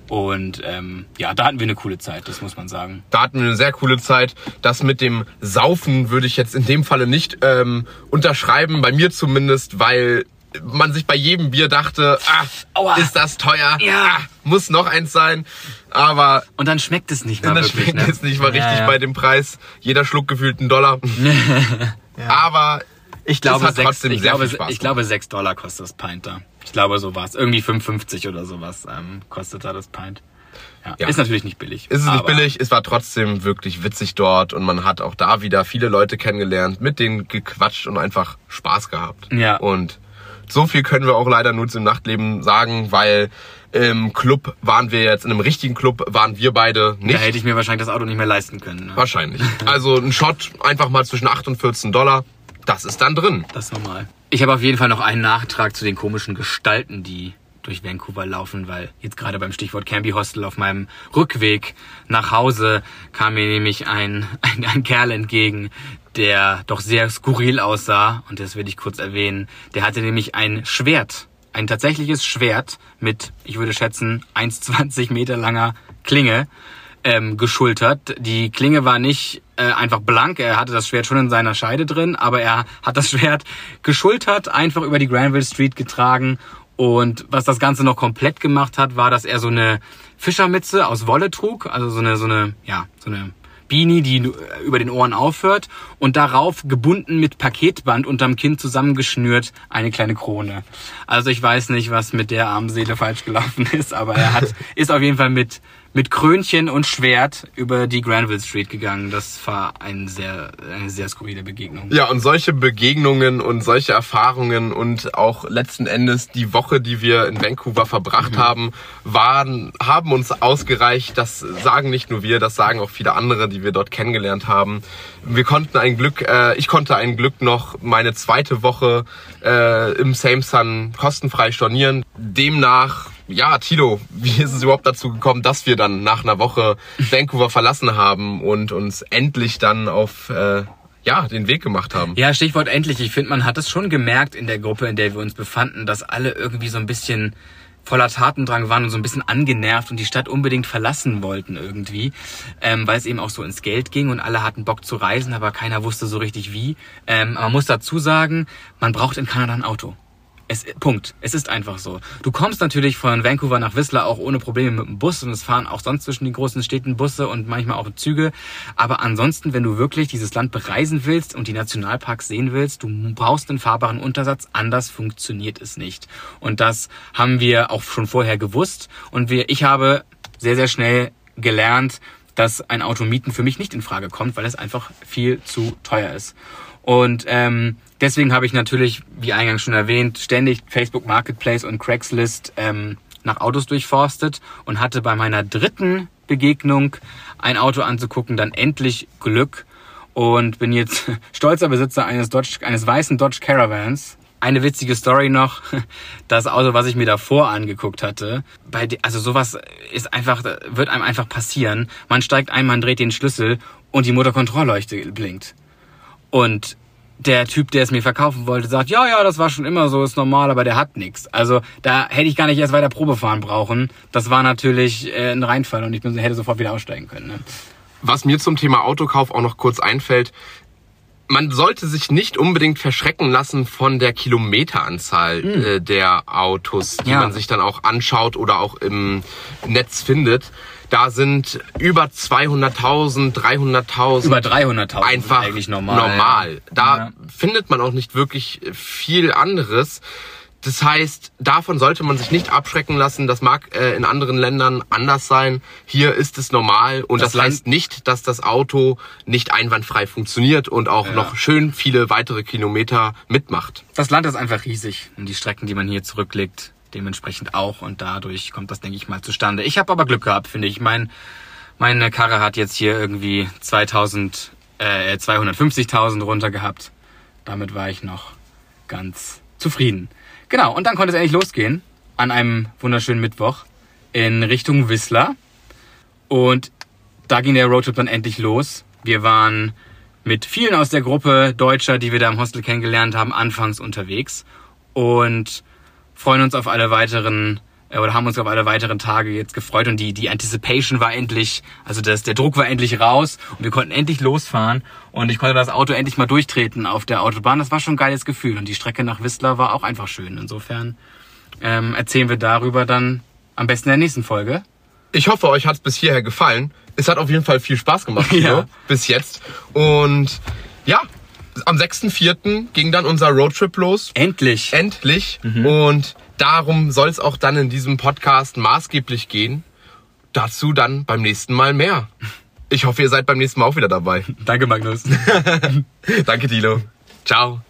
Und ähm, ja, da hatten wir eine coole Zeit, das muss man sagen. Da hatten wir eine sehr coole Zeit. Das mit dem Saufen würde ich jetzt in dem Falle nicht ähm, unterschreiben, bei mir zumindest, weil man sich bei jedem Bier dachte, ah, Aua. ist das teuer, Ja. ah, muss noch eins sein. Aber Und dann schmeckt es nicht mal das wirklich. schmeckt ne? jetzt nicht mal Ja, richtig ja. bei dem Preis. Jeder Schluck gefühlt einen Dollar. *laughs* Aber Ich glaube, es hat sechs, trotzdem ich, sehr glaube, viel Spaß ich glaube, sechs Dollar kostet das Pint da. Ich glaube, so war's. Irgendwie 5,50 oder sowas ähm, kostet da das Pint. Ja. Ja. Ist natürlich nicht billig. ist es nicht billig, es war trotzdem wirklich witzig dort und man hat auch da wieder viele Leute kennengelernt, mit denen gequatscht und einfach Spaß gehabt. Ja. Und so viel können wir auch leider nur zum Nachtleben sagen, weil im Club waren wir jetzt, in einem richtigen Club waren wir beide Da nicht. hätte ich mir wahrscheinlich das Auto nicht mehr leisten können. Ne? Wahrscheinlich. Also ein Shot einfach mal zwischen 8 und 14 Dollar, das ist dann drin. Das ist normal. Ich habe auf jeden Fall noch einen Nachtrag zu den komischen Gestalten, die durch Vancouver laufen, weil jetzt gerade beim Stichwort Canby Hostel auf meinem Rückweg nach Hause kam mir nämlich ein, *laughs* ein, ein Kerl entgegen, der doch sehr skurril aussah und das will ich kurz erwähnen. Der hatte nämlich ein Schwert, ein tatsächliches Schwert mit, ich würde schätzen, 1,20 Meter langer Klinge ähm, geschultert. Die Klinge war nicht äh, einfach blank, er hatte das Schwert schon in seiner Scheide drin, aber er hat das *laughs* Schwert geschultert, einfach über die Granville Street getragen. Und was das Ganze noch komplett gemacht hat, war, dass er so eine Fischermütze aus Wolle trug, also so eine, so eine, ja, so eine Beanie, die über den Ohren aufhört. Und darauf gebunden mit Paketband unterm Kinn zusammengeschnürt eine kleine Krone. Also ich weiß nicht, was mit der armen Seele falsch gelaufen *laughs* ist, aber er hat, *laughs* ist auf jeden Fall mit mit Krönchen und Schwert über die Granville Street gegangen. Das war ein sehr, eine sehr skurrile Begegnung. Ja, und solche Begegnungen und solche Erfahrungen und auch letzten Endes die Woche, die wir in Vancouver verbracht mhm. haben, waren, haben uns ausgereicht. Das sagen nicht nur wir, das sagen auch viele andere, die wir dort kennengelernt haben. Wir konnten ein Glück, äh, ich konnte ein Glück noch meine zweite Woche äh, im Same Sun kostenfrei stornieren. Demnach ja, Tilo, wie ist es überhaupt dazu gekommen, dass wir dann nach einer Woche Vancouver verlassen haben und uns endlich dann auf äh, ja, den Weg gemacht haben. Ja, Stichwort endlich. Ich finde, man hat es schon gemerkt in der Gruppe, in der wir uns befanden, dass alle irgendwie so ein bisschen voller Tatendrang waren und so ein bisschen angenervt und die Stadt unbedingt verlassen wollten irgendwie, ähm, weil es eben auch so ins Geld ging und alle hatten Bock zu reisen, aber keiner wusste so richtig wie. Ähm, man muss dazu sagen, man braucht in Kanada ein Auto. Es, Punkt. Es ist einfach so. Du kommst natürlich von Vancouver nach Whistler auch ohne Probleme mit dem Bus und es fahren auch sonst zwischen den großen Städten Busse und manchmal auch Züge. Aber ansonsten, wenn du wirklich dieses Land bereisen willst und die Nationalparks sehen willst, du brauchst einen fahrbaren Untersatz. Anders funktioniert es nicht. Und das haben wir auch schon vorher gewusst. Und wir, ich habe sehr, sehr schnell gelernt, dass ein Auto mieten für mich nicht in Frage kommt, weil es einfach viel zu teuer ist. Und ähm, deswegen habe ich natürlich, wie eingangs schon erwähnt, ständig Facebook Marketplace und Craigslist ähm, nach Autos durchforstet und hatte bei meiner dritten Begegnung ein Auto anzugucken dann endlich Glück und bin jetzt *laughs* stolzer Besitzer eines Dodge, eines weißen Dodge Caravans. Eine witzige Story noch, *laughs* das Auto, was ich mir davor angeguckt hatte, bei, also sowas ist einfach, wird einem einfach passieren. Man steigt ein, man dreht den Schlüssel und die Motorkontrollleuchte blinkt. Und der Typ, der es mir verkaufen wollte, sagt, ja, ja, das war schon immer so, ist normal, aber der hat nichts. Also da hätte ich gar nicht erst weiter Probe fahren brauchen. Das war natürlich äh, ein Reinfall und ich bin, hätte sofort wieder aussteigen können. Ne? Was mir zum Thema Autokauf auch noch kurz einfällt, man sollte sich nicht unbedingt verschrecken lassen von der Kilometeranzahl hm. äh, der Autos, die ja. man sich dann auch anschaut oder auch im Netz findet. Da sind über 200.000, 300.000. Über 300.000 einfach eigentlich normal. normal. Da ja. findet man auch nicht wirklich viel anderes. Das heißt, davon sollte man sich nicht abschrecken lassen. Das mag äh, in anderen Ländern anders sein. Hier ist es normal und das, das heißt nicht, dass das Auto nicht einwandfrei funktioniert und auch ja. noch schön viele weitere Kilometer mitmacht. Das Land ist einfach riesig und die Strecken, die man hier zurücklegt, dementsprechend auch und dadurch kommt das, denke ich mal, zustande. Ich habe aber Glück gehabt, finde ich. Mein, meine Karre hat jetzt hier irgendwie 2000, äh, 250.000 runter gehabt. Damit war ich noch ganz zufrieden. Genau, und dann konnte es endlich losgehen an einem wunderschönen Mittwoch in Richtung Whistler. Und da ging der Roadtrip dann endlich los. Wir waren mit vielen aus der Gruppe Deutscher, die wir da im Hostel kennengelernt haben, anfangs unterwegs. Und freuen uns auf alle weiteren äh, oder haben uns auf alle weiteren Tage jetzt gefreut und die, die Anticipation war endlich, also das, der Druck war endlich raus und wir konnten endlich losfahren und ich konnte das Auto endlich mal durchtreten auf der Autobahn. Das war schon ein geiles Gefühl und die Strecke nach Whistler war auch einfach schön. Insofern ähm, erzählen wir darüber dann am besten in der nächsten Folge. Ich hoffe, euch hat es bis hierher gefallen. Es hat auf jeden Fall viel Spaß gemacht *laughs* ja. bis jetzt. Und ja, am 6.4. ging dann unser Roadtrip los. Endlich. Endlich. Mhm. Und darum soll es auch dann in diesem Podcast maßgeblich gehen. Dazu dann beim nächsten Mal mehr. Ich hoffe, ihr seid beim nächsten Mal auch wieder dabei. Danke, Magnus. *laughs* Danke, Dilo. Ciao.